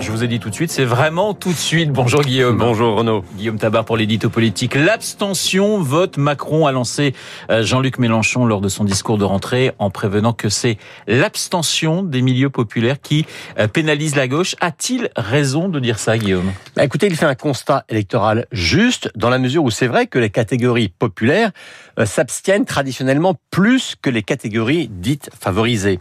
Je vous ai dit tout de suite, c'est vraiment tout de suite. Bonjour Guillaume. Bonjour Renaud. Guillaume Tabar pour l'édito politique. L'abstention vote Macron a lancé euh, Jean-Luc Mélenchon lors de son discours de rentrée en prévenant que c'est l'abstention des milieux populaires qui euh, pénalise la gauche. A-t-il raison de dire ça Guillaume? Bah Écoutez, il fait un constat électoral juste dans la mesure où c'est vrai que les catégories populaires euh, s'abstiennent traditionnellement plus que les catégories dites favorisées.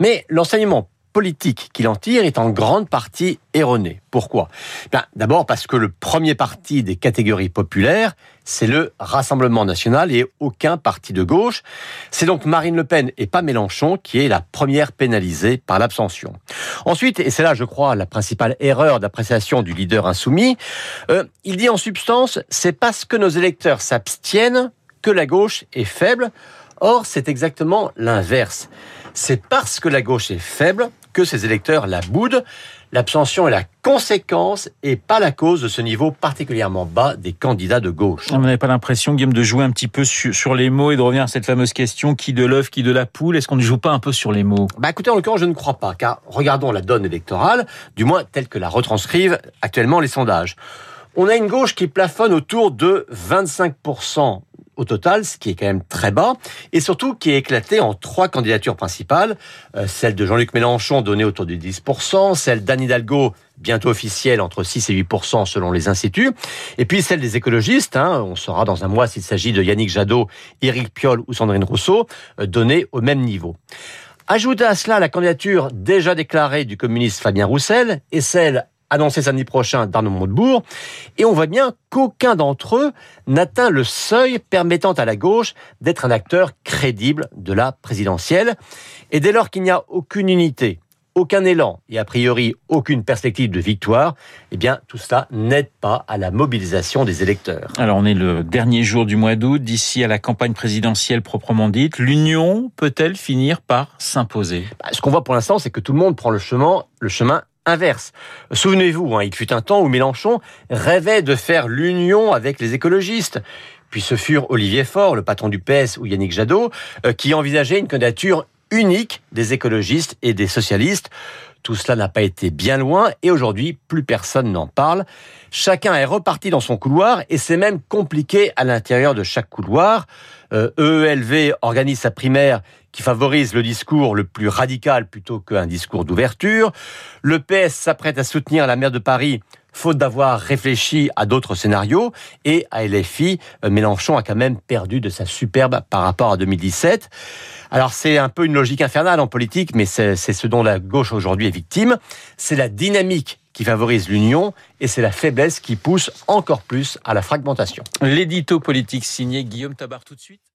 Mais l'enseignement politique qu'il en tire est en grande partie erroné. Pourquoi? Ben, D'abord parce que le premier parti des catégories populaires, c'est le Rassemblement national et aucun parti de gauche. C'est donc Marine Le Pen et pas Mélenchon qui est la première pénalisée par l'abstention. Ensuite, et c'est là, je crois, la principale erreur d'appréciation du leader insoumis, euh, il dit en substance, c'est parce que nos électeurs s'abstiennent que la gauche est faible. Or, c'est exactement l'inverse. C'est parce que la gauche est faible que ses électeurs la boudent. L'abstention est la conséquence et pas la cause de ce niveau particulièrement bas des candidats de gauche. Vous n'avez pas l'impression, Guillaume, de jouer un petit peu sur, les mots et de revenir à cette fameuse question qui de l'œuf, qui de la poule? Est-ce qu'on ne joue pas un peu sur les mots? Bah écoutez, en l'occurrence, je ne crois pas, car regardons la donne électorale, du moins telle que la retranscrivent actuellement les sondages. On a une gauche qui plafonne autour de 25% au total, ce qui est quand même très bas, et surtout qui est éclaté en trois candidatures principales. Euh, celle de Jean-Luc Mélenchon donnée autour de 10%, celle d'Anne Hidalgo bientôt officielle entre 6 et 8% selon les instituts, et puis celle des écologistes, hein, on saura dans un mois s'il s'agit de Yannick Jadot, Éric Piolle ou Sandrine Rousseau, euh, donnée au même niveau. Ajoutez à cela la candidature déjà déclarée du communiste Fabien Roussel et celle annoncé samedi prochain d'Arnaud Montebourg, et on voit bien qu'aucun d'entre eux n'atteint le seuil permettant à la gauche d'être un acteur crédible de la présidentielle. Et dès lors qu'il n'y a aucune unité, aucun élan et a priori aucune perspective de victoire, eh bien tout cela n'aide pas à la mobilisation des électeurs. Alors on est le dernier jour du mois d'août, d'ici à la campagne présidentielle proprement dite, l'union peut-elle finir par s'imposer? Bah, Ce qu'on voit pour l'instant, c'est que tout le monde prend le chemin, le chemin inverse. Souvenez-vous, hein, il fut un temps où Mélenchon rêvait de faire l'union avec les écologistes. Puis ce furent Olivier Faure, le patron du PS, ou Yannick Jadot, euh, qui envisageaient une candidature unique des écologistes et des socialistes. Tout cela n'a pas été bien loin et aujourd'hui, plus personne n'en parle. Chacun est reparti dans son couloir et c'est même compliqué à l'intérieur de chaque couloir. Euh, EELV organise sa primaire qui favorise le discours le plus radical plutôt qu'un discours d'ouverture. Le PS s'apprête à soutenir la maire de Paris faute d'avoir réfléchi à d'autres scénarios. Et à LFI, euh, Mélenchon a quand même perdu de sa superbe par rapport à 2017. Alors c'est un peu une logique infernale en politique, mais c'est ce dont la gauche aujourd'hui est victime. C'est la dynamique qui favorise l'union et c'est la faiblesse qui pousse encore plus à la fragmentation. L'édito politique signé Guillaume Tabar tout de suite.